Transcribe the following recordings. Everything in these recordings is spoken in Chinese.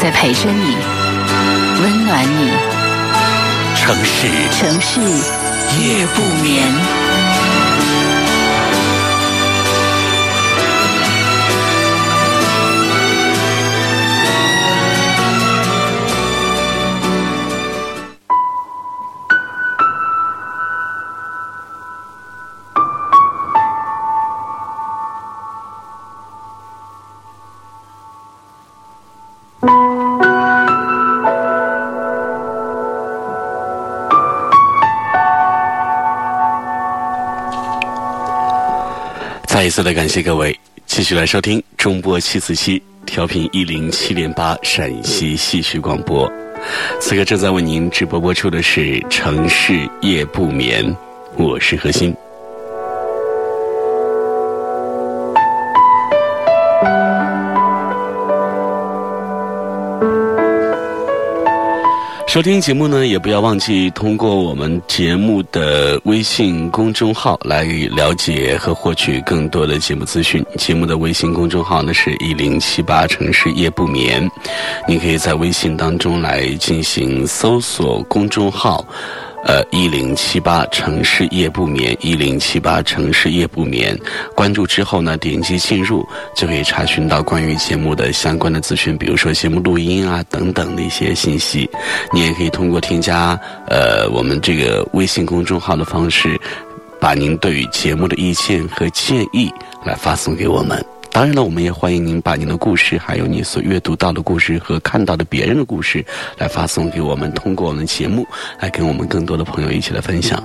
在陪着你，温暖你。城市，城市夜不眠。次的感谢各位继续来收听中波七四七调频一零七点八陕西戏曲广播。此刻正在为您直播播出的是《城市夜不眠》，我是何欣。收听节目呢，也不要忘记通过我们节目的微信公众号来了解和获取更多的节目资讯。节目的微信公众号呢是一零七八城市夜不眠，你可以在微信当中来进行搜索公众号。呃，一零七八城市夜不眠，一零七八城市夜不眠。关注之后呢，点击进入就可以查询到关于节目的相关的资讯，比如说节目录音啊等等的一些信息。你也可以通过添加呃我们这个微信公众号的方式，把您对于节目的意见和建议来发送给我们。当然了，我们也欢迎您把您的故事，还有你所阅读到的故事和看到的别人的故事，来发送给我们，通过我们的节目来跟我们更多的朋友一起来分享。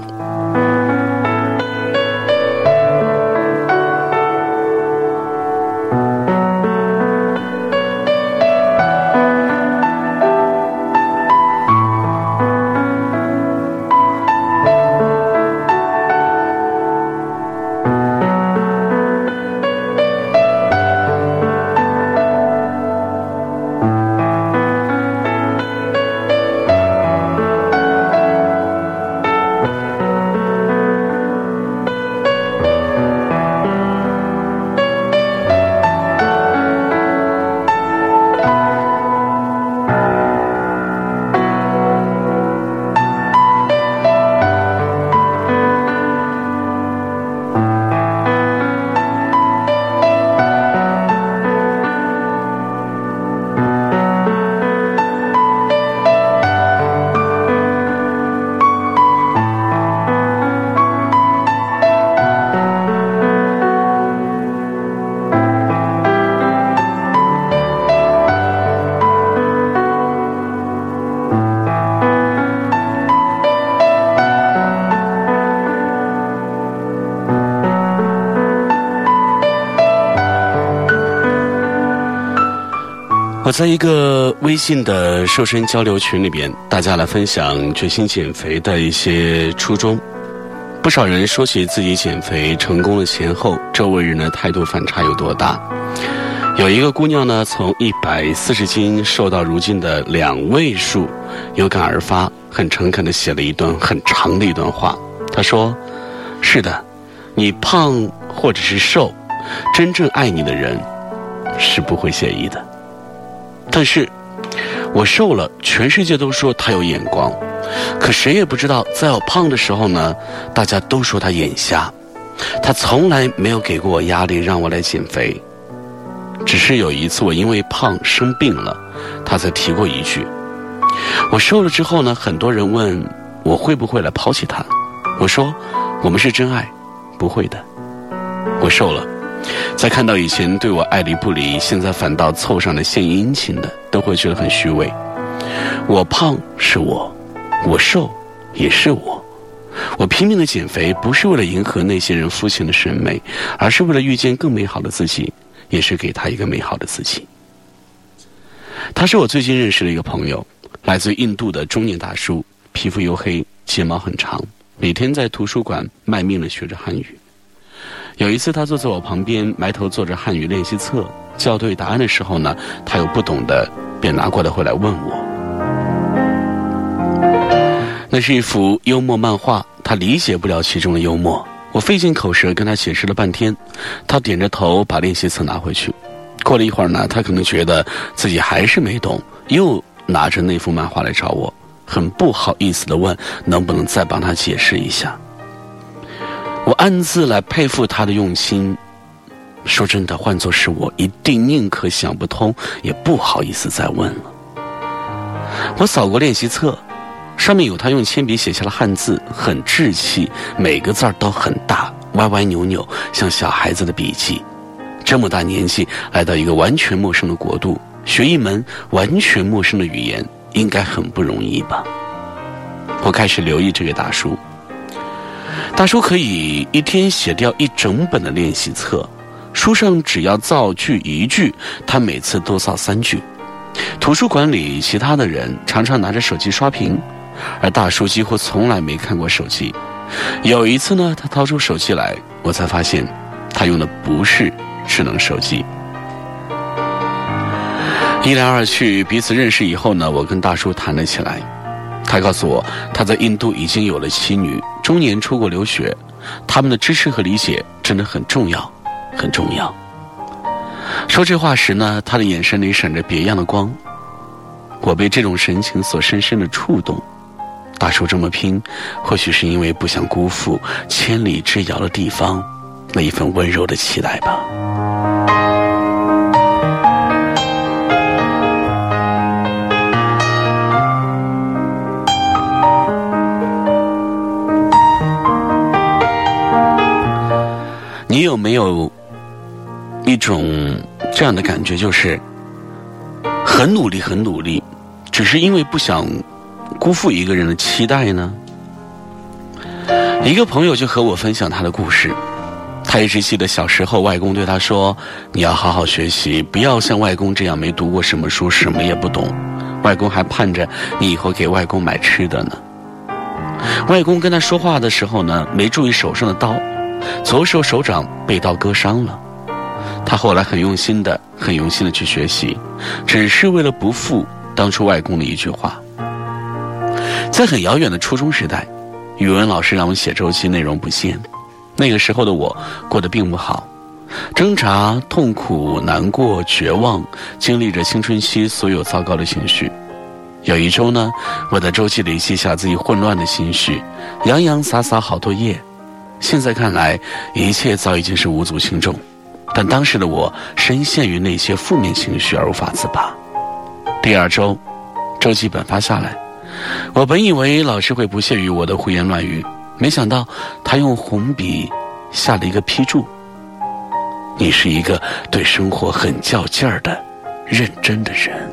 我在一个微信的瘦身交流群里边，大家来分享决心减肥的一些初衷。不少人说起自己减肥成功的前后，周围人的态度反差有多大？有一个姑娘呢，从一百四十斤瘦到如今的两位数，有感而发，很诚恳的写了一段很长的一段话。她说：“是的，你胖或者是瘦，真正爱你的人是不会介意的。”但是，我瘦了，全世界都说他有眼光，可谁也不知道，在我胖的时候呢，大家都说他眼瞎。他从来没有给过我压力让我来减肥，只是有一次我因为胖生病了，他才提过一句。我瘦了之后呢，很多人问我会不会来抛弃他，我说我们是真爱，不会的。我瘦了。在看到以前对我爱理不理，现在反倒凑上来献殷勤的，都会觉得很虚伪。我胖是我，我瘦也是我。我拼命的减肥，不是为了迎合那些人肤浅的审美，而是为了遇见更美好的自己，也是给他一个美好的自己。他是我最近认识的一个朋友，来自印度的中年大叔，皮肤黝黑，睫毛很长，每天在图书馆卖命的学着汉语。有一次，他坐在我旁边，埋头做着汉语练习册，校对答案的时候呢，他有不懂的，便拿过来回来问我。那是一幅幽默漫画，他理解不了其中的幽默，我费尽口舌跟他解释了半天，他点着头把练习册拿回去。过了一会儿呢，他可能觉得自己还是没懂，又拿着那幅漫画来找我，很不好意思的问能不能再帮他解释一下。我暗自来佩服他的用心。说真的，换作是我，一定宁可想不通，也不好意思再问了。我扫过练习册，上面有他用铅笔写下的汉字，很稚气，每个字儿都很大，歪歪扭扭，像小孩子的笔记。这么大年纪来到一个完全陌生的国度，学一门完全陌生的语言，应该很不容易吧？我开始留意这位大叔。大叔可以一天写掉一整本的练习册，书上只要造句一句，他每次都造三句。图书馆里其他的人常常拿着手机刷屏，而大叔几乎从来没看过手机。有一次呢，他掏出手机来，我才发现他用的不是。智能手机，一来二去，彼此认识以后呢，我跟大叔谈了起来。他告诉我，他在印度已经有了妻女，中年出国留学，他们的支持和理解真的很重要，很重要。说这话时呢，他的眼神里闪着别样的光，我被这种神情所深深的触动。大叔这么拼，或许是因为不想辜负千里之遥的地方。那一份温柔的期待吧。你有没有一种这样的感觉，就是很努力，很努力，只是因为不想辜负一个人的期待呢？一个朋友就和我分享他的故事。他一直记得小时候，外公对他说：“你要好好学习，不要像外公这样没读过什么书，什么也不懂。”外公还盼着你以后给外公买吃的呢。外公跟他说话的时候呢，没注意手上的刀，左手手掌被刀割伤了。他后来很用心的、很用心的去学习，只是为了不负当初外公的一句话。在很遥远的初中时代，语文老师让我写周期，内容不限。那个时候的我过得并不好，挣扎、痛苦、难过、绝望，经历着青春期所有糟糕的情绪。有一周呢，我在周记里记下自己混乱的心绪，洋洋洒洒好多页。现在看来，一切早已经是无足轻重，但当时的我深陷于那些负面情绪而无法自拔。第二周，周记本发下来，我本以为老师会不屑于我的胡言乱语。没想到，他用红笔下了一个批注：“你是一个对生活很较劲儿的认真的人。”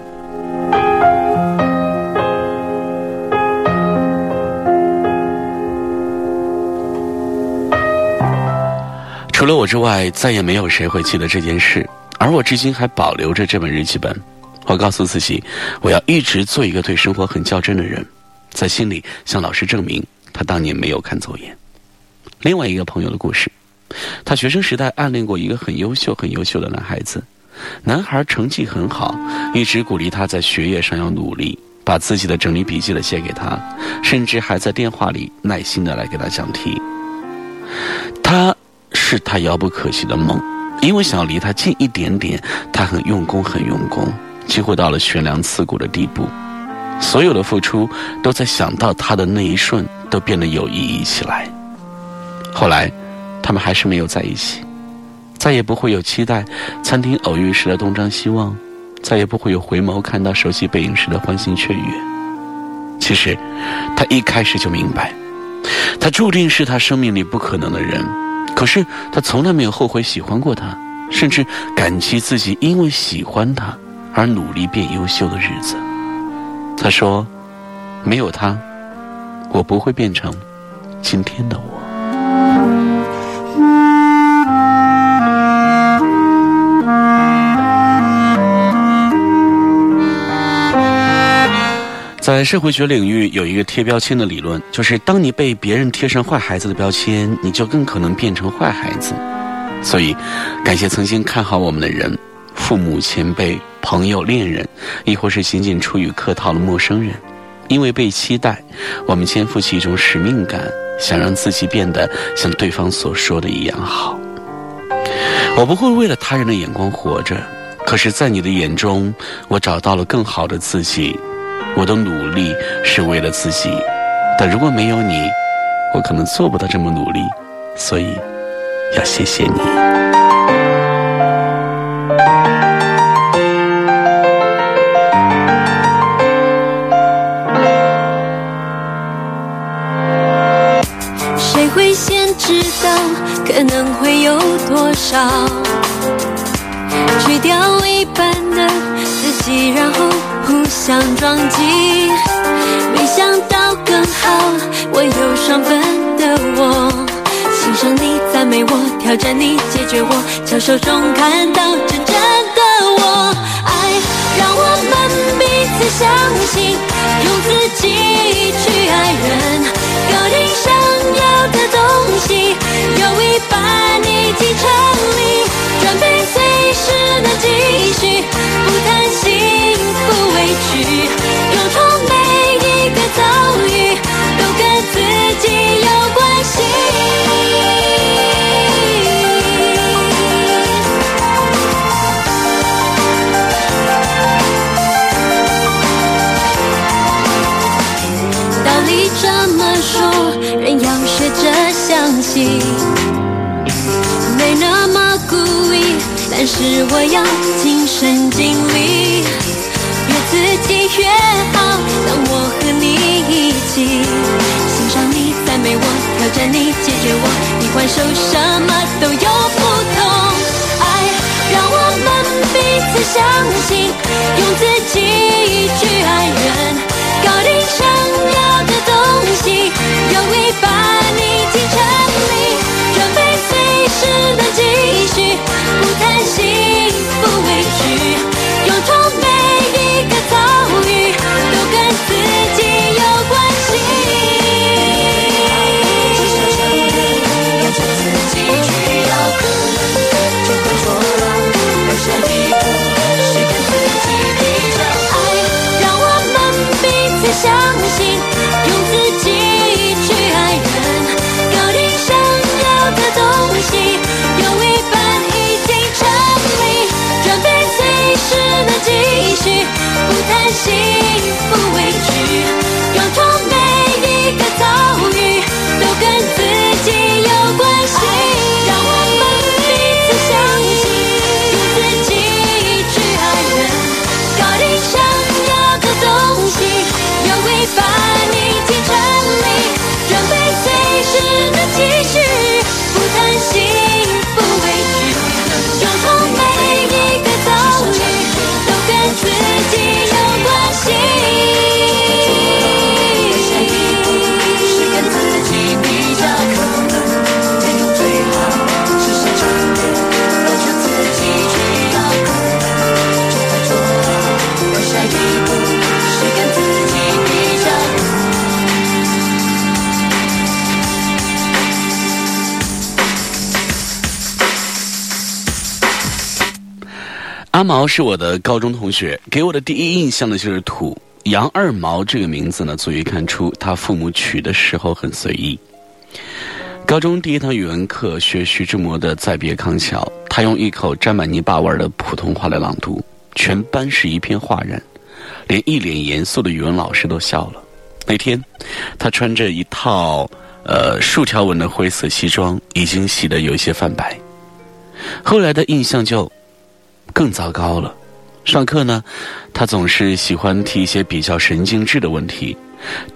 除了我之外，再也没有谁会记得这件事，而我至今还保留着这本日记本。我告诉自己，我要一直做一个对生活很较真的人，在心里向老师证明。他当年没有看走眼。另外一个朋友的故事，他学生时代暗恋过一个很优秀、很优秀的男孩子，男孩成绩很好，一直鼓励他在学业上要努力，把自己的整理笔记的写给他，甚至还在电话里耐心的来给他讲题。他是他遥不可及的梦，因为想要离他近一点点，他很用功，很用功，几乎到了悬梁刺股的地步。所有的付出都在想到他的那一瞬都变得有意义起来。后来，他们还是没有在一起，再也不会有期待餐厅偶遇时的东张西望，再也不会有回眸看到熟悉背影时的欢欣雀跃。其实，他一开始就明白，他注定是他生命里不可能的人。可是，他从来没有后悔喜欢过他，甚至感激自己因为喜欢他而努力变优秀的日子。他说：“没有他，我不会变成今天的我。”在社会学领域有一个贴标签的理论，就是当你被别人贴上坏孩子的标签，你就更可能变成坏孩子。所以，感谢曾经看好我们的人，父母、前辈、朋友、恋人，亦或是仅仅出于客套的陌生人。因为被期待，我们肩负起一种使命感，想让自己变得像对方所说的一样好。我不会为了他人的眼光活着，可是，在你的眼中，我找到了更好的自己。我的努力是为了自己，但如果没有你，我可能做不到这么努力，所以要谢谢你。谁会先知道可能会有多少？去掉一半的自己，然后。互相撞击，没想到更好。我有双份的我，欣赏你，赞美我，挑战你，解决我，巧手中看到真正的我。爱让我们彼此相信，用自己去爱人，搞定想要的东西，有一半已经成不委屈，用痛每一个遭遇都跟自己有关系。道理这么说，人要学着相信，没那么故意，但是我要亲身经历。自己越好，当我和你一起，欣赏你，赞美我，挑战你，解决我，你还手什么都有不同。爱让我们彼此相信，用自己去爱人，搞定想要的东西，有一半已经成毛是我的高中同学，给我的第一印象呢就是土。杨二毛这个名字呢，足以看出他父母取的时候很随意。高中第一堂语文课学徐志摩的《再别康桥》，他用一口沾满泥巴味的普通话来朗读，全班是一片哗然，连一脸严肃的语文老师都笑了。那天，他穿着一套呃竖条纹的灰色西装，已经洗得有些泛白。后来的印象就。更糟糕了，上课呢，他总是喜欢提一些比较神经质的问题，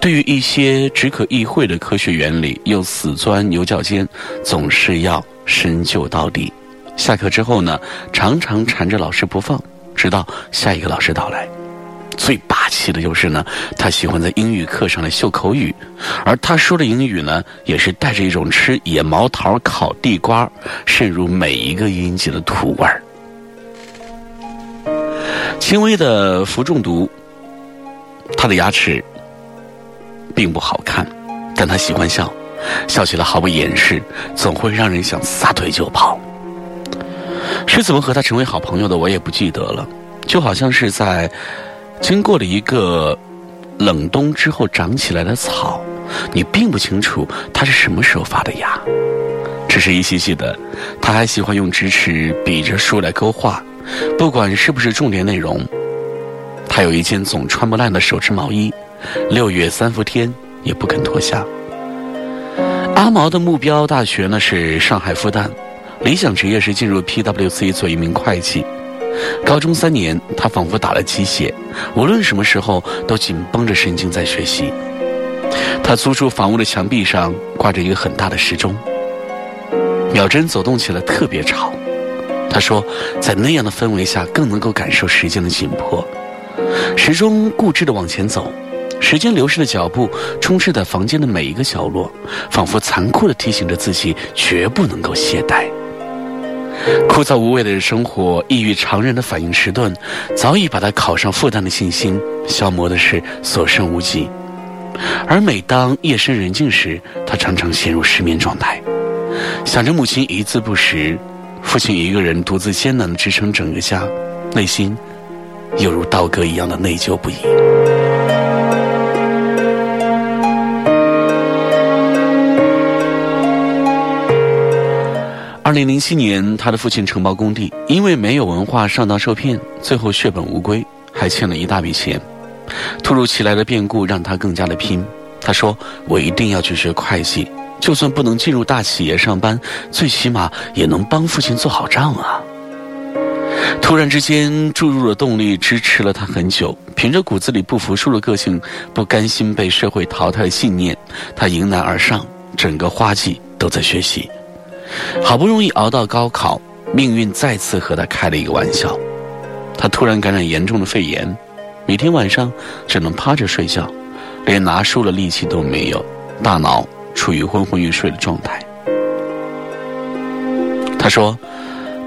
对于一些只可意会的科学原理，又死钻牛角尖，总是要深究到底。下课之后呢，常常缠着老师不放，直到下一个老师到来。最霸气的就是呢，他喜欢在英语课上来秀口语，而他说的英语呢，也是带着一种吃野毛桃、烤地瓜渗入每一个音节的土味儿。轻微的氟中毒，他的牙齿并不好看，但他喜欢笑，笑起来毫不掩饰，总会让人想撒腿就跑。是怎么和他成为好朋友的，我也不记得了，就好像是在经过了一个冷冬之后长起来的草，你并不清楚它是什么时候发的芽。只是一细细的，他还喜欢用直尺比着树来勾画，不管是不是重点内容。他有一件总穿不烂的手织毛衣，六月三伏天也不肯脱下。阿毛的目标大学呢是上海复旦，理想职业是进入 PWC 做一名会计。高中三年，他仿佛打了鸡血，无论什么时候都紧绷着神经在学习。他租住房屋的墙壁上挂着一个很大的时钟。秒针走动起来特别吵，他说，在那样的氛围下更能够感受时间的紧迫。时钟固执地往前走，时间流逝的脚步充斥在房间的每一个角落，仿佛残酷地提醒着自己绝不能够懈怠。枯燥无味的生活，异于常人的反应迟钝，早已把他考上复旦的信心消磨的是所剩无几。而每当夜深人静时，他常常陷入失眠状态。想着母亲一字不识，父亲一个人独自艰难地支撑整个家，内心犹如刀割一样的内疚不已。二零零七年，他的父亲承包工地，因为没有文化上当受骗，最后血本无归，还欠了一大笔钱。突如其来的变故让他更加的拼。他说：“我一定要去学会计。”就算不能进入大企业上班，最起码也能帮父亲做好账啊！突然之间注入了动力，支持了他很久。凭着骨子里不服输的个性，不甘心被社会淘汰的信念，他迎难而上，整个花季都在学习。好不容易熬到高考，命运再次和他开了一个玩笑。他突然感染严重的肺炎，每天晚上只能趴着睡觉，连拿书的力气都没有，大脑。处于昏昏欲睡的状态。他说：“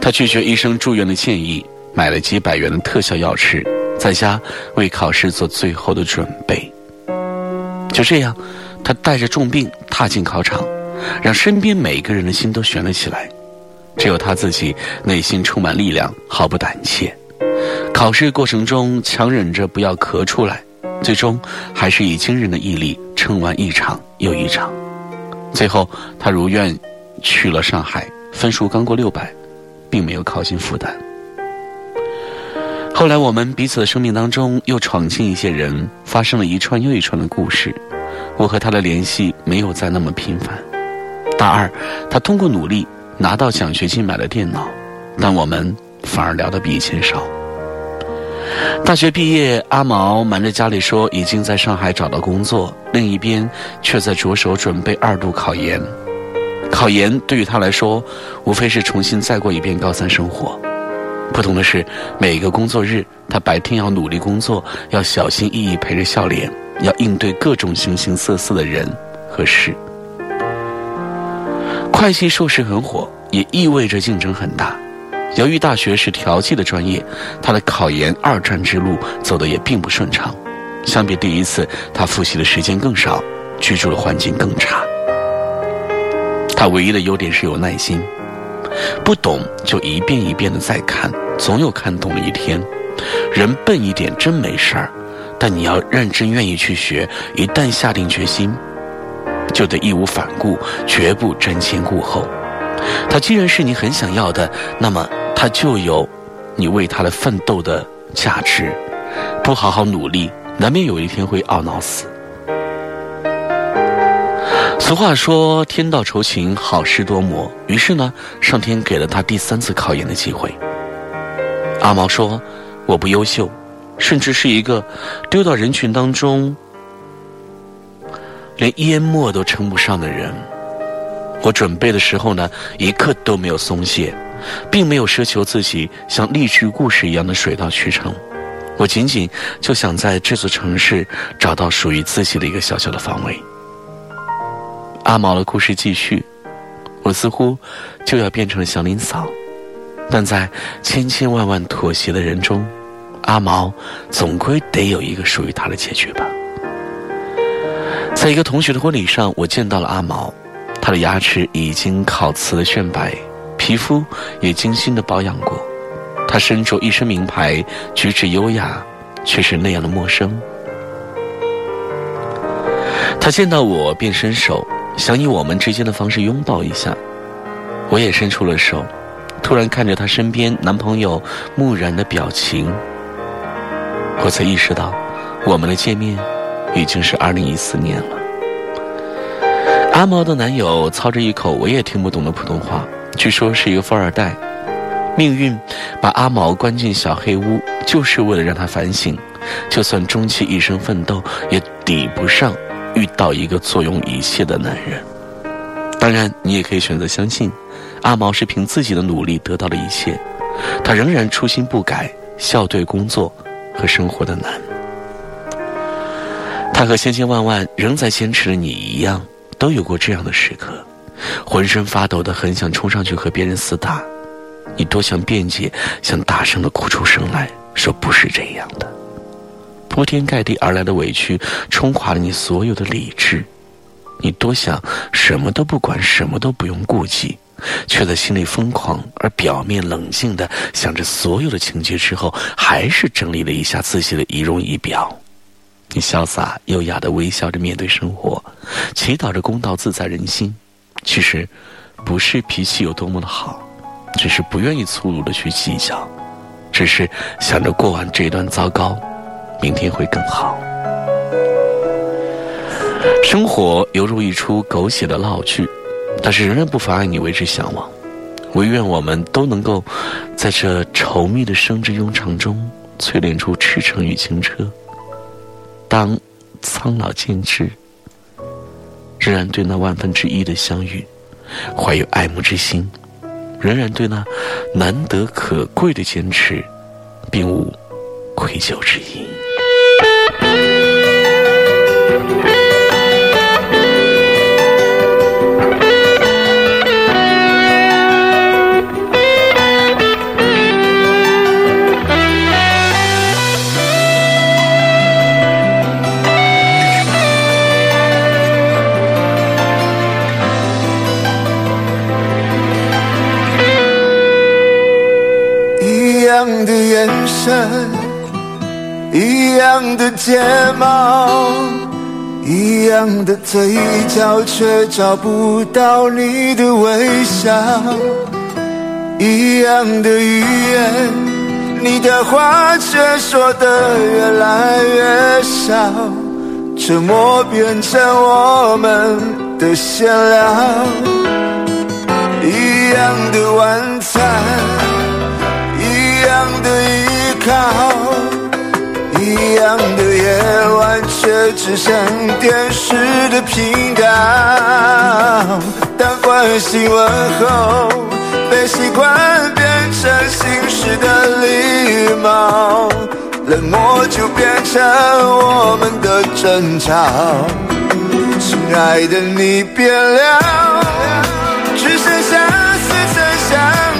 他拒绝医生住院的建议，买了几百元的特效药吃，在家为考试做最后的准备。就这样，他带着重病踏进考场，让身边每一个人的心都悬了起来。只有他自己内心充满力量，毫不胆怯。考试过程中强忍着不要咳出来，最终还是以惊人的毅力撑完一场又一场。”最后，他如愿去了上海，分数刚过六百，并没有考进复旦。后来，我们彼此的生命当中又闯进一些人，发生了一串又一串的故事。我和他的联系没有再那么频繁。大二，他通过努力拿到奖学金买了电脑，但我们反而聊得比以前少。大学毕业，阿毛瞒着家里说已经在上海找到工作，另一边却在着手准备二度考研。考研对于他来说，无非是重新再过一遍高三生活。不同的是，每一个工作日，他白天要努力工作，要小心翼翼陪着笑脸，要应对各种形形色色的人和事。会计硕士很火，也意味着竞争很大。由于大学是调剂的专业，他的考研二战之路走得也并不顺畅。相比第一次，他复习的时间更少，居住的环境更差。他唯一的优点是有耐心，不懂就一遍一遍的再看，总有看懂的一天。人笨一点真没事儿，但你要认真愿意去学，一旦下定决心，就得义无反顾，绝不瞻前顾后。他既然是你很想要的，那么他就有你为他的奋斗的价值。不好好努力，难免有一天会懊恼死。俗话说“天道酬勤，好事多磨”，于是呢，上天给了他第三次考研的机会。阿毛说：“我不优秀，甚至是一个丢到人群当中连淹没都称不上的人。”我准备的时候呢，一刻都没有松懈，并没有奢求自己像励志故事一样的水到渠成。我仅仅就想在这座城市找到属于自己的一个小小的方位。阿毛的故事继续，我似乎就要变成了祥林嫂，但在千千万万妥协的人中，阿毛总归得有一个属于他的结局吧。在一个同学的婚礼上，我见到了阿毛，他的牙齿已经烤瓷的炫白，皮肤也精心的保养过。他身着一身名牌，举止优雅，却是那样的陌生。他见到我便伸手，想以我们之间的方式拥抱一下，我也伸出了手。突然看着她身边男朋友木然的表情，我才意识到，我们的见面已经是二零一四年了。阿毛的男友操着一口我也听不懂的普通话，据说是一个富二代。命运把阿毛关进小黑屋，就是为了让他反省，就算终其一生奋斗，也抵不上遇到一个坐拥一切的男人。当然，你也可以选择相信。阿毛是凭自己的努力得到了一切，他仍然初心不改，笑对工作和生活的难。他和千千万万仍在坚持的你一样，都有过这样的时刻，浑身发抖的很想冲上去和别人厮打。你多想辩解，想大声的哭出声来，说不是这样的。铺天盖地而来的委屈，冲垮了你所有的理智。你多想什么都不管，什么都不用顾忌。却在心里疯狂，而表面冷静的想着所有的情节之后，还是整理了一下自己的仪容仪表。你潇洒优雅的微笑着面对生活，祈祷着公道自在人心。其实，不是脾气有多么的好，只是不愿意粗鲁的去计较，只是想着过完这一段糟糕，明天会更好。生活犹如一出狗血的闹剧。但是仍然不妨碍你为之向往，唯愿我们都能够在这稠密的生之庸长中淬炼出赤诚与清澈。当苍老渐至，仍然对那万分之一的相遇怀有爱慕之心，仍然对那难得可贵的坚持并无愧疚之意。一样的嘴角，却找不到你的微笑。一样的语言，你的话却说得越来越少，沉默变成我们的闲聊。一样的晚餐，一样的夜晚，却只剩电视的频道。当关心问候被习惯变成形式的礼貌，冷漠就变成我们的争吵。亲爱的，你变了，只剩下似曾相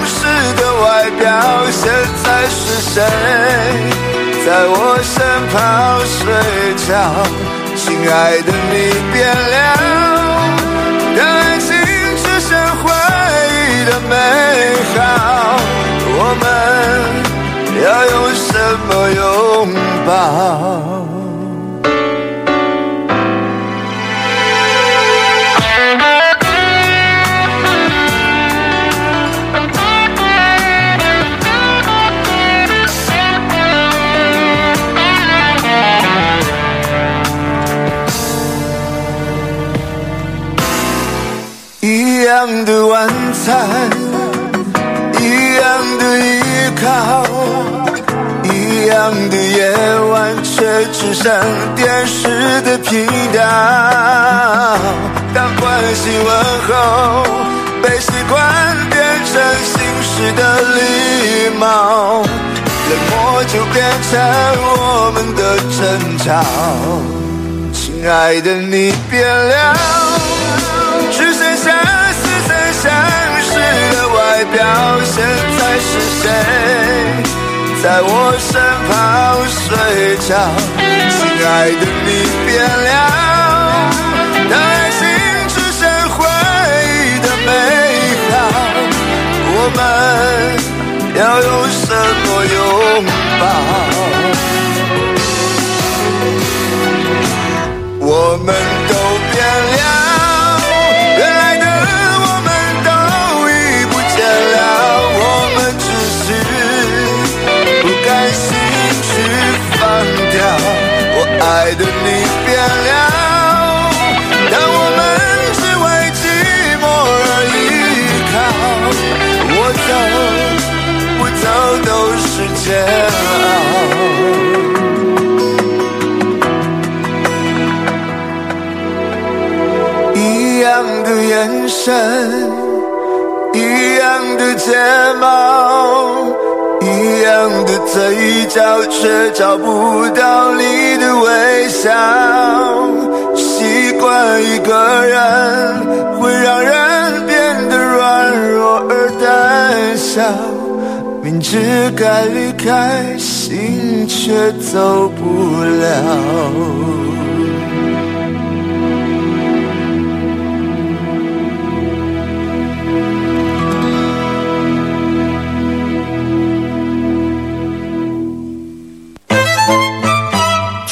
识的外表。现在是谁？在我身旁睡着，亲爱的你变了，当爱情只剩回忆的美好，我们要用什么拥抱？样的晚餐，一样的依靠，一样的夜晚，却只剩电视的频道。当关心问候被习惯变成形式的礼貌，冷漠就变成我们的争吵。亲爱的，你变了，到现在是谁在我身旁睡觉，亲爱的你变了，当爱情只剩回忆的美好，我们要用什么拥抱？我们爱的你变了，但我们只为寂寞而依靠。我走，不走都是煎熬。一样的眼神，一样的睫毛。的嘴角，却找不到你的微笑。习惯一个人，会让人变得软弱而胆小。明知该离开，心却走不了。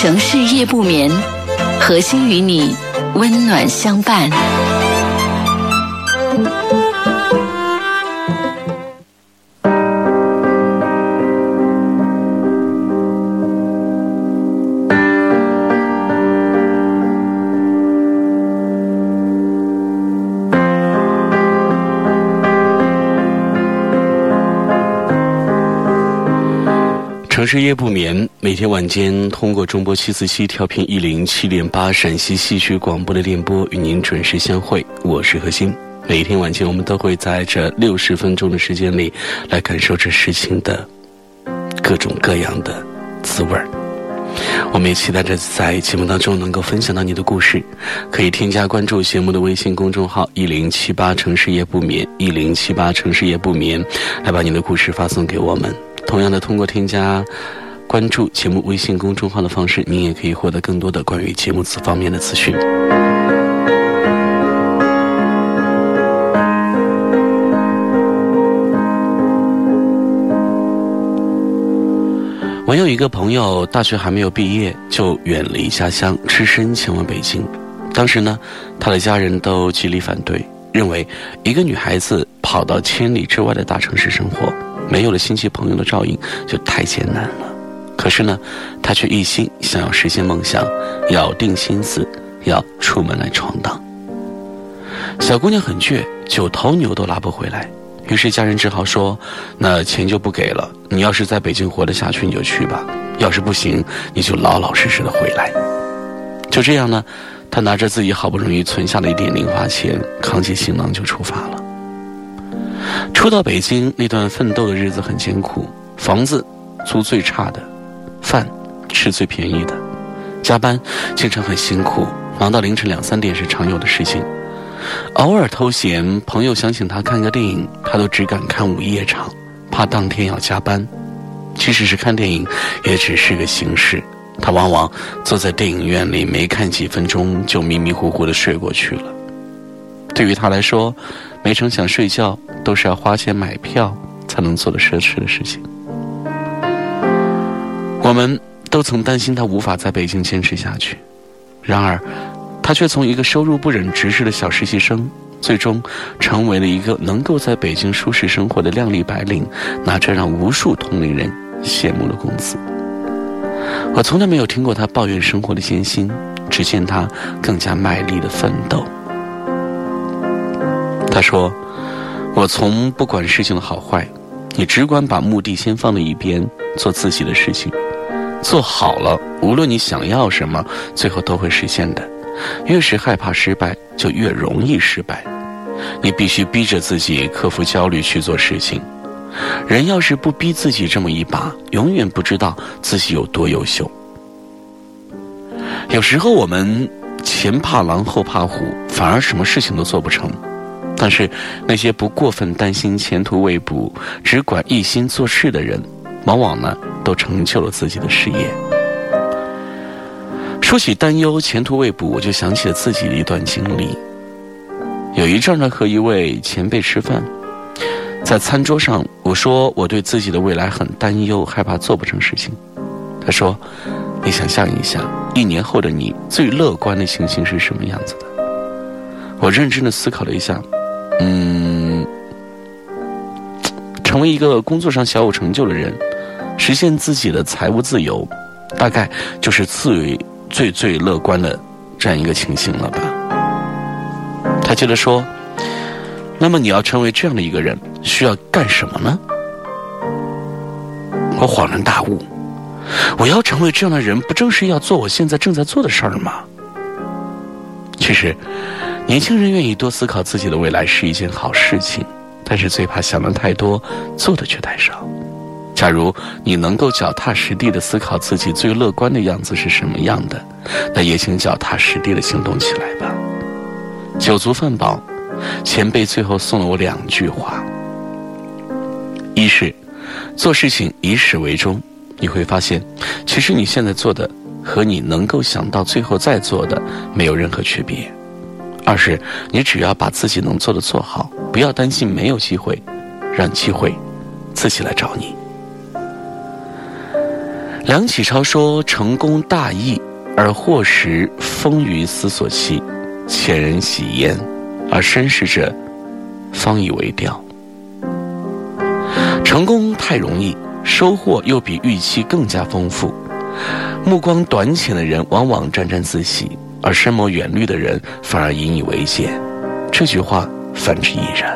城市夜不眠，核心与你温暖相伴。城市夜不眠，每天晚间通过中波七四七调频一零七点八陕西戏曲广播的电波与您准时相会。我是何欣。每天晚间，我们都会在这六十分钟的时间里，来感受这事情的各种各样的滋味儿。我们也期待着在节目当中能够分享到你的故事，可以添加关注节目的微信公众号一零七八城市夜不眠一零七八城市夜不眠，来把你的故事发送给我们。同样的，通过添加关注节目微信公众号的方式，您也可以获得更多的关于节目此方面的资讯。我有一个朋友，大学还没有毕业就远离家乡，只身前往北京。当时呢，他的家人都极力反对，认为一个女孩子跑到千里之外的大城市生活。没有了亲戚朋友的照应，就太艰难了。可是呢，他却一心想要实现梦想，咬定心思要出门来闯荡。小姑娘很倔，九头牛都拉不回来。于是家人只好说：“那钱就不给了。你要是在北京活得下去，你就去吧；要是不行，你就老老实实的回来。”就这样呢，他拿着自己好不容易存下的一点零花钱，扛起行囊就出发了。初到北京那段奋斗的日子很艰苦，房子租最差的，饭吃最便宜的，加班经常很辛苦，忙到凌晨两三点是常有的事情。偶尔偷闲，朋友想请他看个电影，他都只敢看午夜场，怕当天要加班。即使是看电影，也只是个形式。他往往坐在电影院里，没看几分钟就迷迷糊糊的睡过去了。对于他来说，没成想睡觉都是要花钱买票才能做的奢侈的事情。我们都曾担心他无法在北京坚持下去，然而，他却从一个收入不忍直视的小实习生，最终成为了一个能够在北京舒适生活的靓丽白领，拿着让无数同龄人羡慕的工资。我从来没有听过他抱怨生活的艰辛，只见他更加卖力的奋斗。他说：“我从不管事情的好坏，你只管把目的先放在一边，做自己的事情，做好了，无论你想要什么，最后都会实现的。越是害怕失败，就越容易失败。你必须逼着自己克服焦虑去做事情。人要是不逼自己这么一把，永远不知道自己有多优秀。有时候我们前怕狼后怕虎，反而什么事情都做不成。但是那些不过分担心前途未卜，只管一心做事的人，往往呢都成就了自己的事业。说起担忧前途未卜，我就想起了自己的一段经历。有一阵呢，和一位前辈吃饭，在餐桌上，我说我对自己的未来很担忧，害怕做不成事情。他说：“你想象一下，一年后的你最乐观的情形是什么样子的？”我认真的思考了一下，嗯，成为一个工作上小有成就的人，实现自己的财务自由，大概就是最最最乐观的这样一个情形了吧。他接着说：“那么你要成为这样的一个人，需要干什么呢？”我恍然大悟，我要成为这样的人，不正是要做我现在正在做的事儿吗？其实，年轻人愿意多思考自己的未来是一件好事情，但是最怕想的太多，做的却太少。假如你能够脚踏实地的思考自己最乐观的样子是什么样的，那也请脚踏实地的行动起来吧。酒足饭饱，前辈最后送了我两句话：一是做事情以始为终，你会发现，其实你现在做的和你能够想到最后再做的没有任何区别；二是你只要把自己能做的做好，不要担心没有机会，让机会自己来找你。梁启超说：“成功大易，而祸时风雨思所期。”浅人喜焉，而深识者方以为调。成功太容易，收获又比预期更加丰富。目光短浅的人往往沾沾自喜，而深谋远虑的人反而引以为戒。这句话反之亦然。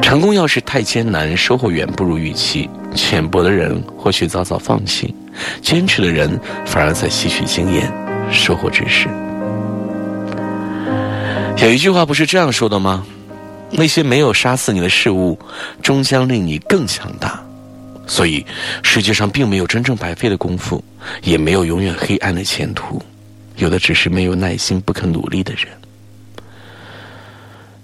成功要是太艰难，收获远不如预期。浅薄的人或许早早放弃，坚持的人反而在吸取经验，收获知识。有一句话不是这样说的吗？那些没有杀死你的事物，终将令你更强大。所以，世界上并没有真正白费的功夫，也没有永远黑暗的前途，有的只是没有耐心、不肯努力的人。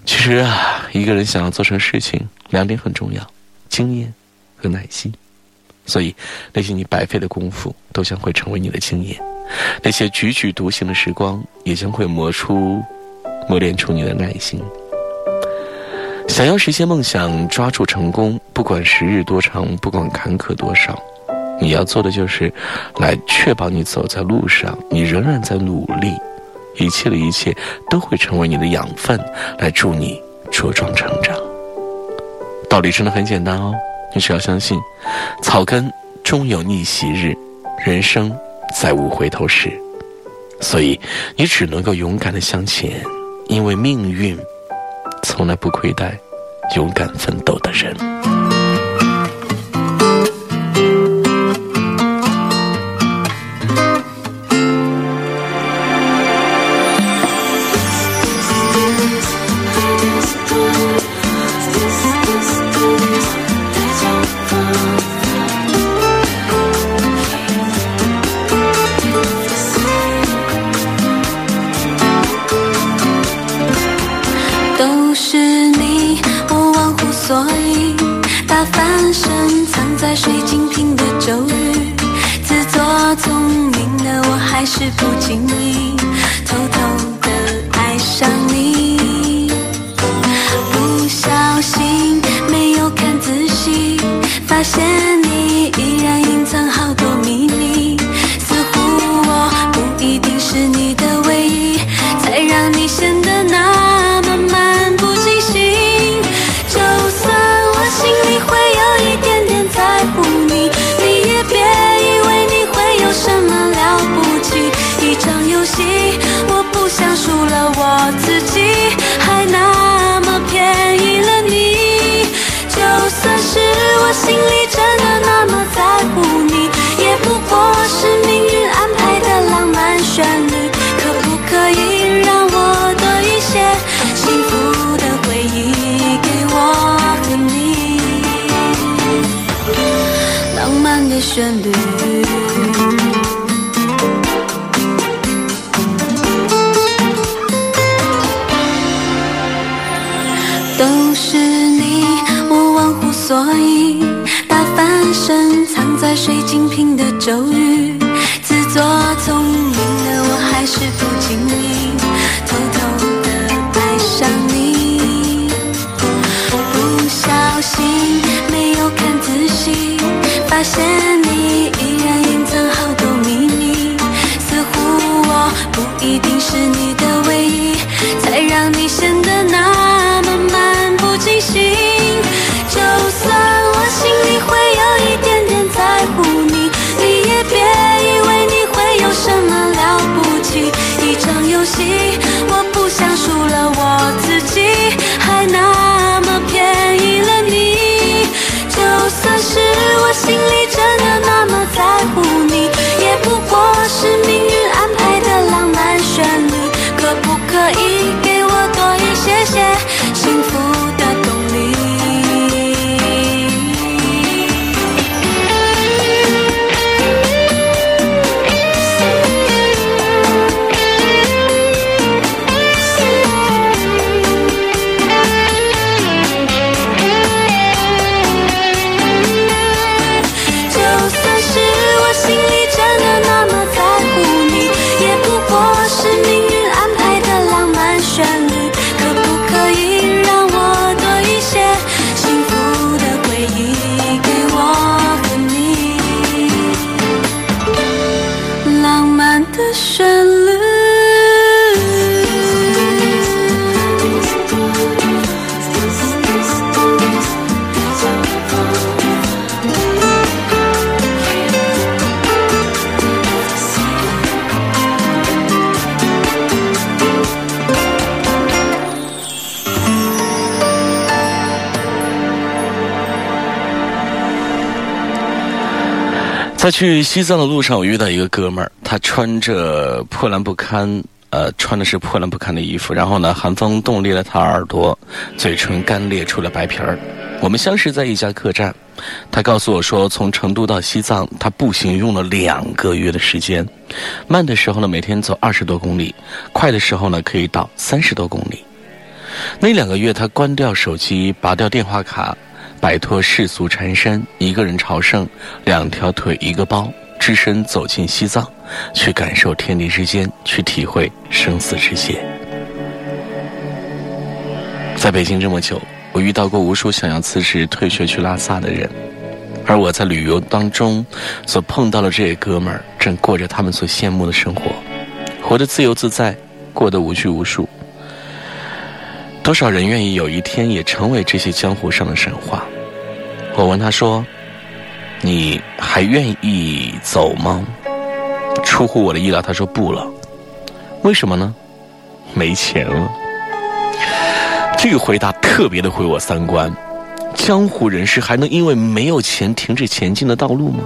其实啊，一个人想要做成事情，两点很重要：经验和耐心。所以，那些你白费的功夫，都将会成为你的经验；那些踽踽独行的时光，也将会磨出。磨练出你的耐心。想要实现梦想，抓住成功，不管时日多长，不管坎坷多少，你要做的就是来确保你走在路上，你仍然在努力，一切的一切都会成为你的养分，来助你茁壮成长。道理真的很简单哦，你只要相信，草根终有逆袭日，人生再无回头时，所以你只能够勇敢的向前。因为命运从来不亏待勇敢奋斗的人。是不经意偷偷的爱上你，不小心没有看仔细，发现心里真的那么在乎你也不过是命运安排的浪漫旋律可不可以让我多一些幸福的回忆给我和你？浪漫的旋律。水晶瓶的咒语，在去西藏的路上，我遇到一个哥们儿，他穿着破烂不堪，呃，穿的是破烂不堪的衣服，然后呢，寒风冻裂了他耳朵，嘴唇干裂出了白皮儿。我们相识在一家客栈，他告诉我说，从成都到西藏，他步行用了两个月的时间，慢的时候呢，每天走二十多公里，快的时候呢，可以到三十多公里。那两个月，他关掉手机，拔掉电话卡，摆脱世俗缠身，一个人朝圣，两条腿一个包，只身走进西藏，去感受天地之间，去体会生死之界。在北京这么久，我遇到过无数想要辞职退学去拉萨的人，而我在旅游当中所碰到的这些哥们儿，正过着他们所羡慕的生活，活得自由自在，过得无拘无束。多少人愿意有一天也成为这些江湖上的神话？我问他说：“你还愿意走吗？”出乎我的意料，他说不了。为什么呢？没钱了。这个回答特别的毁我三观。江湖人士还能因为没有钱停止前进的道路吗？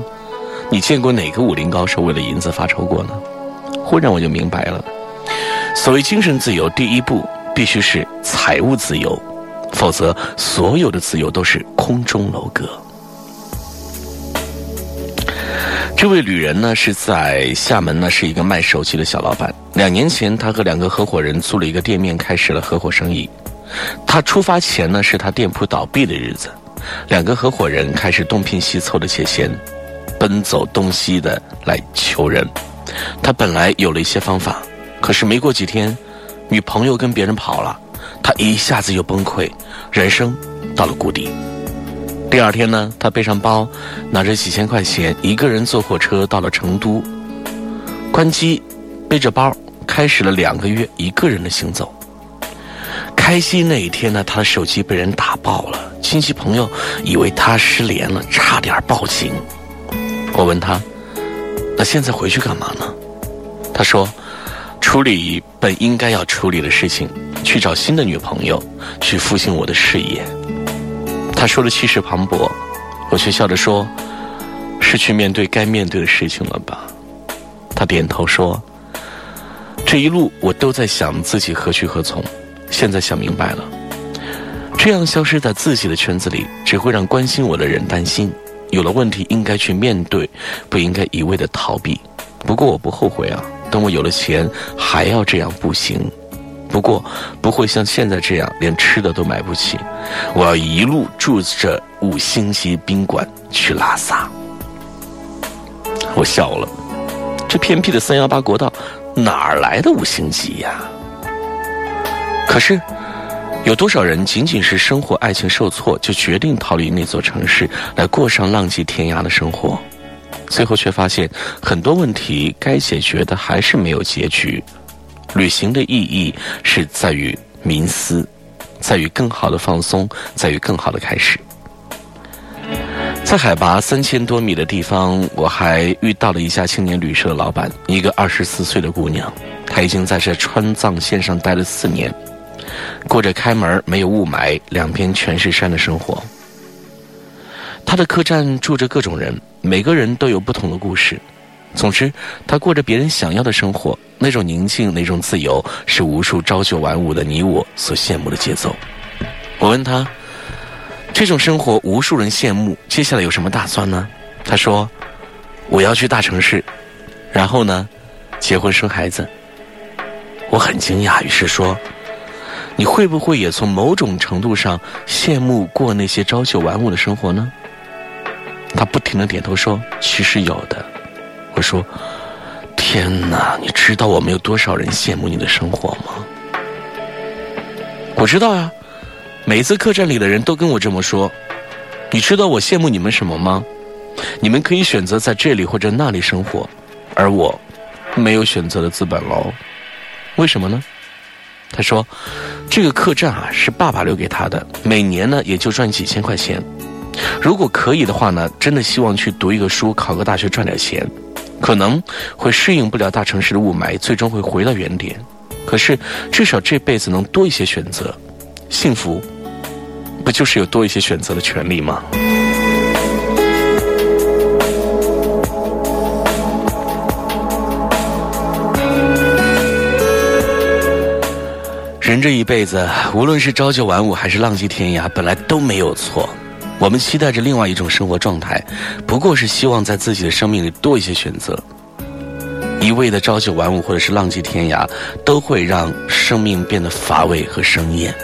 你见过哪个武林高手为了银子发愁过呢？忽然我就明白了，所谓精神自由，第一步必须是财务自由，否则所有的自由都是空中楼阁。这位旅人呢是在厦门呢是一个卖手机的小老板。两年前，他和两个合伙人租了一个店面，开始了合伙生意。他出发前呢是他店铺倒闭的日子，两个合伙人开始东拼西凑的借钱，奔走东西的来求人。他本来有了一些方法，可是没过几天，女朋友跟别人跑了，他一下子就崩溃，人生到了谷底。第二天呢，他背上包，拿着几千块钱，一个人坐火车到了成都，关机，背着包，开始了两个月一个人的行走。开机那一天呢，他的手机被人打爆了，亲戚朋友以为他失联了，差点报警。我问他，那现在回去干嘛呢？他说，处理本应该要处理的事情，去找新的女朋友，去复兴我的事业。他说的气势磅礴，我却笑着说：“是去面对该面对的事情了吧？”他点头说：“这一路我都在想自己何去何从，现在想明白了，这样消失在自己的圈子里，只会让关心我的人担心，有了问题应该去面对，不应该一味的逃避。不过我不后悔啊，等我有了钱还要这样不行。不过不会像现在这样连吃的都买不起，我要一路住着五星级宾馆去拉萨。我笑了，这偏僻的三幺八国道哪儿来的五星级呀？可是。有多少人仅仅是生活、爱情受挫，就决定逃离那座城市，来过上浪迹天涯的生活？最后却发现，很多问题该解决的还是没有结局。旅行的意义是在于冥思，在于更好的放松，在于更好的开始。在海拔三千多米的地方，我还遇到了一家青年旅社的老板，一个二十四岁的姑娘，她已经在这川藏线上待了四年。过着开门没有雾霾、两边全是山的生活。他的客栈住着各种人，每个人都有不同的故事。总之，他过着别人想要的生活，那种宁静、那种自由，是无数朝九晚五的你我所羡慕的节奏。我问他：“这种生活无数人羡慕，接下来有什么打算呢？”他说：“我要去大城市，然后呢，结婚生孩子。”我很惊讶，于是说。你会不会也从某种程度上羡慕过那些朝九晚五的生活呢？他不停的点头说：“其实有的。”我说：“天哪，你知道我们有多少人羡慕你的生活吗？”我知道啊，每一次客栈里的人都跟我这么说。你知道我羡慕你们什么吗？你们可以选择在这里或者那里生活，而我没有选择的资本喽。为什么呢？他说：“这个客栈啊，是爸爸留给他的，每年呢也就赚几千块钱。如果可以的话呢，真的希望去读一个书，考个大学赚点钱，可能会适应不了大城市的雾霾，最终会回到原点。可是至少这辈子能多一些选择，幸福不就是有多一些选择的权利吗？”人这一辈子，无论是朝九晚五还是浪迹天涯，本来都没有错。我们期待着另外一种生活状态，不过是希望在自己的生命里多一些选择。一味的朝九晚五或者是浪迹天涯，都会让生命变得乏味和生厌。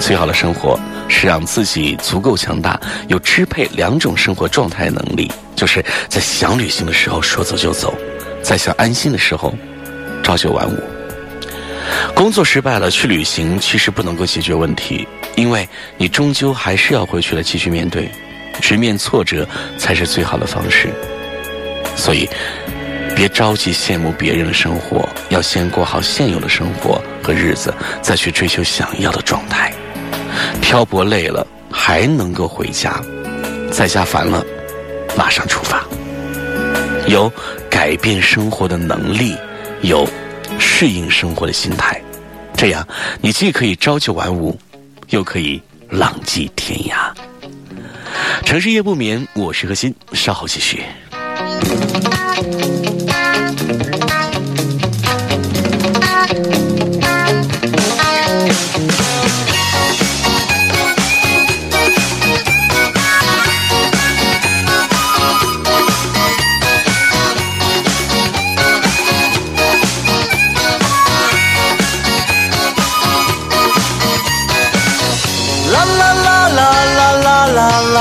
最好的生活是让自己足够强大，有支配两种生活状态能力，就是在想旅行的时候说走就走，在想安心的时候朝九晚五。工作失败了，去旅行其实不能够解决问题，因为你终究还是要回去了，继续面对，直面挫折才是最好的方式。所以，别着急羡慕别人的生活，要先过好现有的生活和日子，再去追求想要的状态。漂泊累了还能够回家，在家烦了，马上出发。有改变生活的能力，有。适应生活的心态，这样你既可以朝九晚五，又可以浪迹天涯。城市夜不眠，我是何鑫，稍后继续。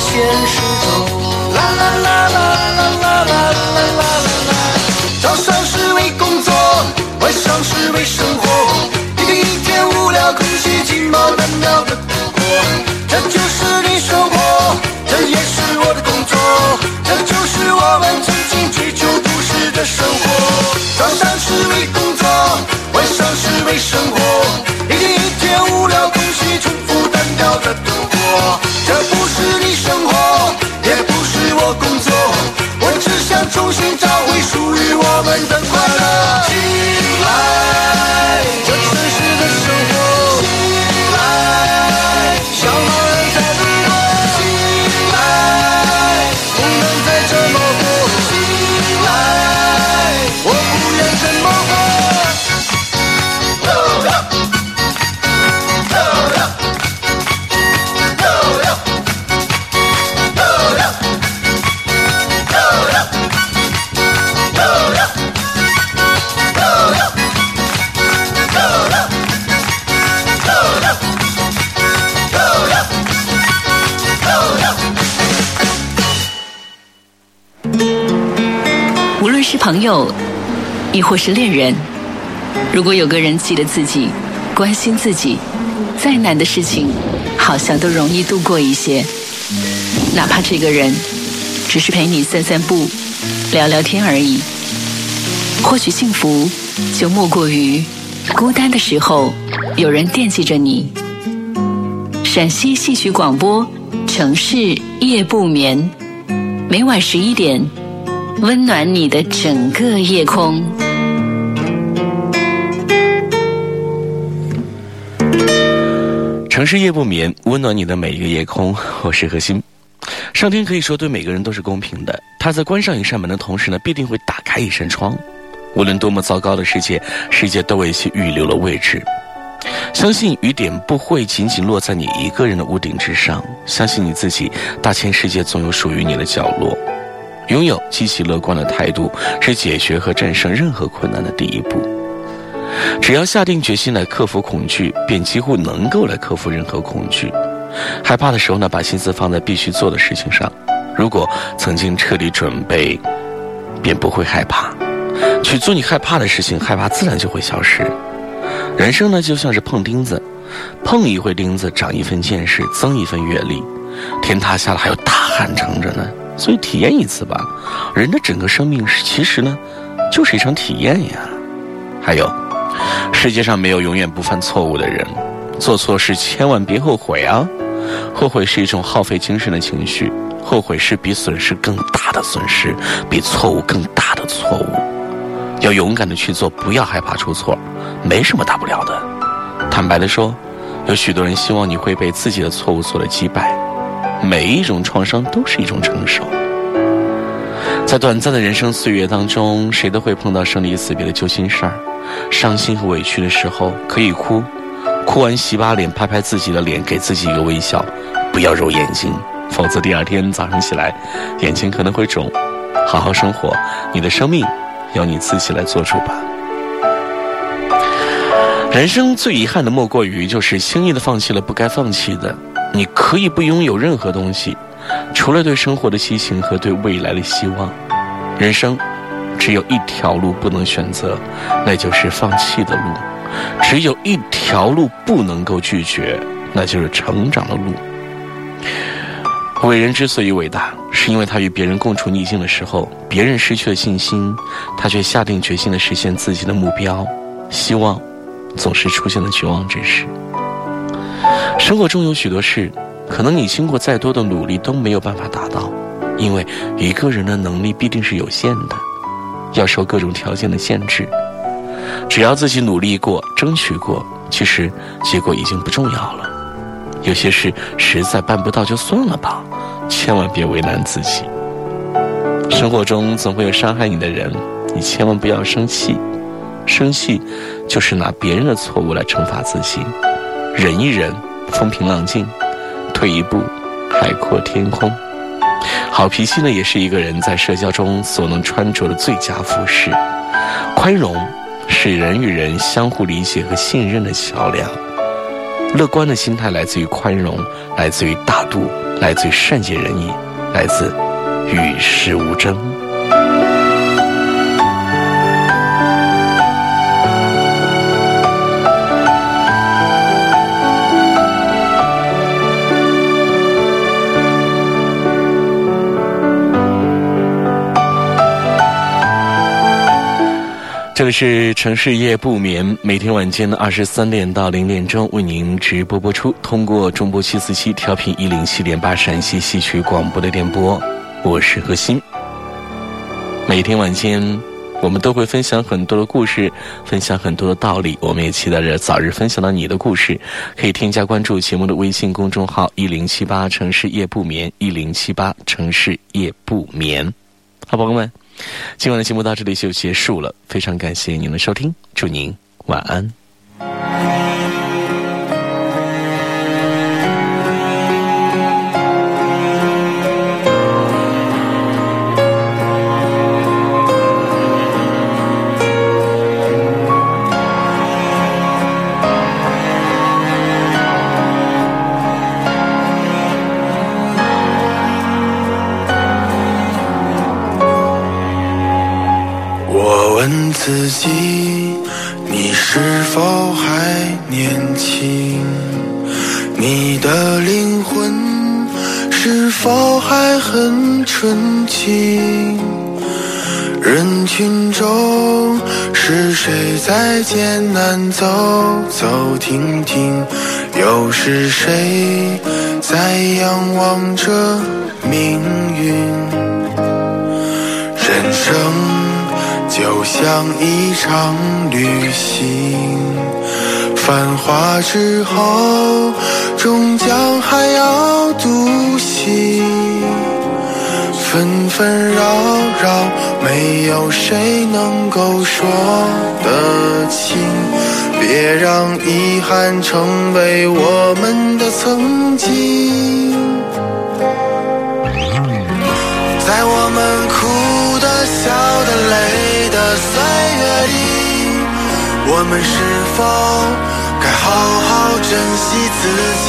现实中。啦啦啦啦啦啦啦啦啦啦啦，早上是为工作，晚上是为生活，一天一天无聊空虚寂寞单调的友，亦或是恋人，如果有个人记得自己，关心自己，再难的事情，好像都容易度过一些。哪怕这个人只是陪你散散步、聊聊天而已。或许幸福就莫过于孤单的时候有人惦记着你。陕西戏曲广播，城市夜不眠，每晚十一点。温暖你的整个夜空。城市夜不眠，温暖你的每一个夜空。我是何欣。上天可以说对每个人都是公平的，他在关上一扇门的同时呢，必定会打开一扇窗。无论多么糟糕的世界，世界都为其预留了位置。相信雨点不会仅仅落在你一个人的屋顶之上，相信你自己，大千世界总有属于你的角落。拥有积极乐观的态度，是解决和战胜任何困难的第一步。只要下定决心来克服恐惧，便几乎能够来克服任何恐惧。害怕的时候呢，把心思放在必须做的事情上。如果曾经彻底准备，便不会害怕。去做你害怕的事情，害怕自然就会消失。人生呢，就像是碰钉子，碰一回钉子，长一分见识，增一分阅历。天塌下了，还有大汉撑着呢。所以体验一次吧，人的整个生命是其实呢，就是一场体验呀。还有，世界上没有永远不犯错误的人，做错事千万别后悔啊！后悔是一种耗费精神的情绪，后悔是比损失更大的损失，比错误更大的错误。要勇敢的去做，不要害怕出错，没什么大不了的。坦白的说，有许多人希望你会被自己的错误所击败。每一种创伤都是一种成熟。在短暂的人生岁月当中，谁都会碰到生离死别的揪心事儿，伤心和委屈的时候可以哭，哭完洗把脸，拍拍自己的脸，给自己一个微笑，不要揉眼睛，否则第二天早上起来，眼睛可能会肿。好好生活，你的生命由你自己来做主吧。人生最遗憾的莫过于就是轻易的放弃了不该放弃的。你可以不拥有任何东西，除了对生活的激情和对未来的希望。人生只有一条路不能选择，那就是放弃的路；只有一条路不能够拒绝，那就是成长的路。伟人之所以伟大，是因为他与别人共处逆境的时候，别人失去了信心，他却下定决心的实现自己的目标。希望总是出现了绝望之时。生活中有许多事，可能你经过再多的努力都没有办法达到，因为一个人的能力必定是有限的，要受各种条件的限制。只要自己努力过、争取过，其实结果已经不重要了。有些事实在办不到就算了吧，千万别为难自己。生活中总会有伤害你的人，你千万不要生气。生气就是拿别人的错误来惩罚自己。忍一忍，风平浪静；退一步，海阔天空。好脾气呢，也是一个人在社交中所能穿着的最佳服饰。宽容是人与人相互理解和信任的桥梁。乐观的心态来自于宽容，来自于大度，来自于善解人意，来自与世无争。这里是城市夜不眠，每天晚间的二十三点到零点钟为您直播播出。通过中波七四七调频一零七点八陕西戏曲广播的电波，我是何欣。每天晚间，我们都会分享很多的故事，分享很多的道理。我们也期待着早日分享到你的故事。可以添加关注节目的微信公众号一零七八城市夜不眠一零七八城市夜不眠。好，朋友们。今晚的节目到这里就结束了，非常感谢您的收听，祝您晚安。很纯净？人群中是谁在艰难走走停停？又是谁在仰望着命运？人生。就像一场旅行，繁华之后，终将还要独行。纷纷扰扰，没有谁能够说得清。别让遗憾成为我们的曾经，在我们哭的、笑的、累。的岁月里，我们是否该好好珍惜自己？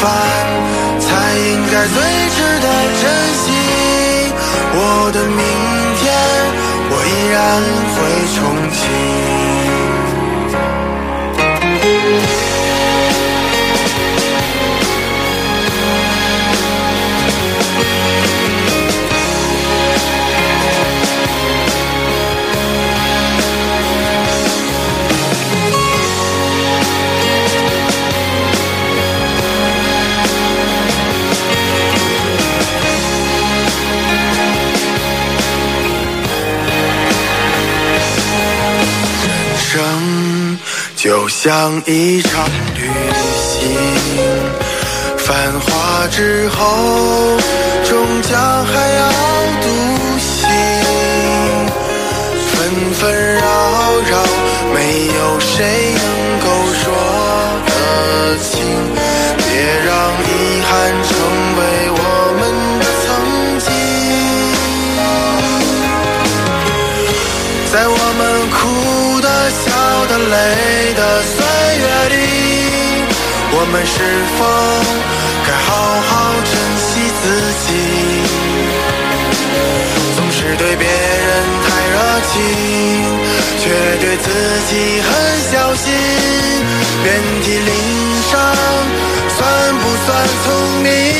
才应该最值得珍惜。我的明天，我依然就像一场旅行，繁华之后终将还要独行，纷纷扰扰，没有谁能够说得清，别让遗憾成为我的、累的岁月里，我们是否该好好珍惜自己？总是对别人太热情，却对自己很小心，遍体鳞伤，算不算聪明？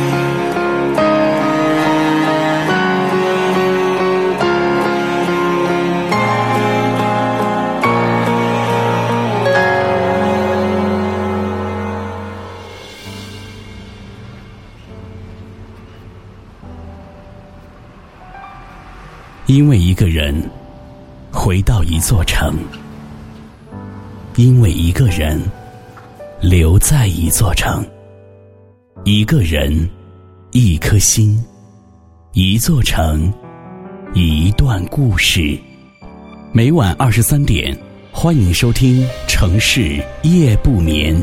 个人回到一座城，因为一个人留在一座城，一个人，一颗心，一座城，一段故事。每晚二十三点，欢迎收听《城市夜不眠》，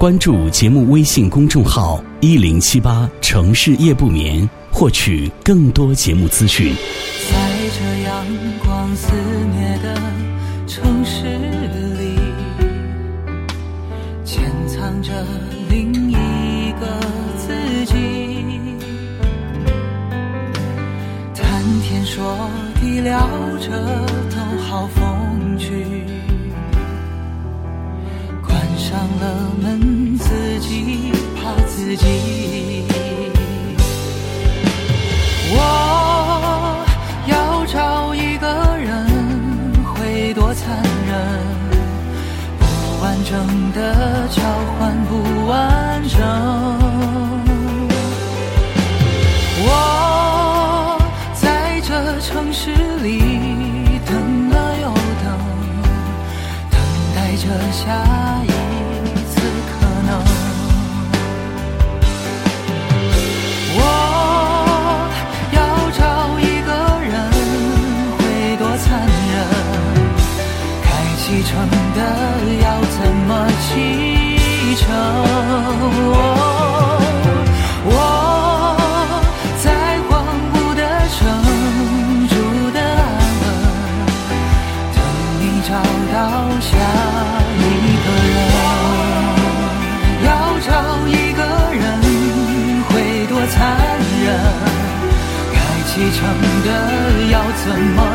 关注节目微信公众号一零七八城市夜不眠。获取更多节目资讯。这阳光肆虐的城市里，潜藏着另一个自己。谈天说地聊着都好风趣，关上了门，自己怕自己。的交换不完整。怎么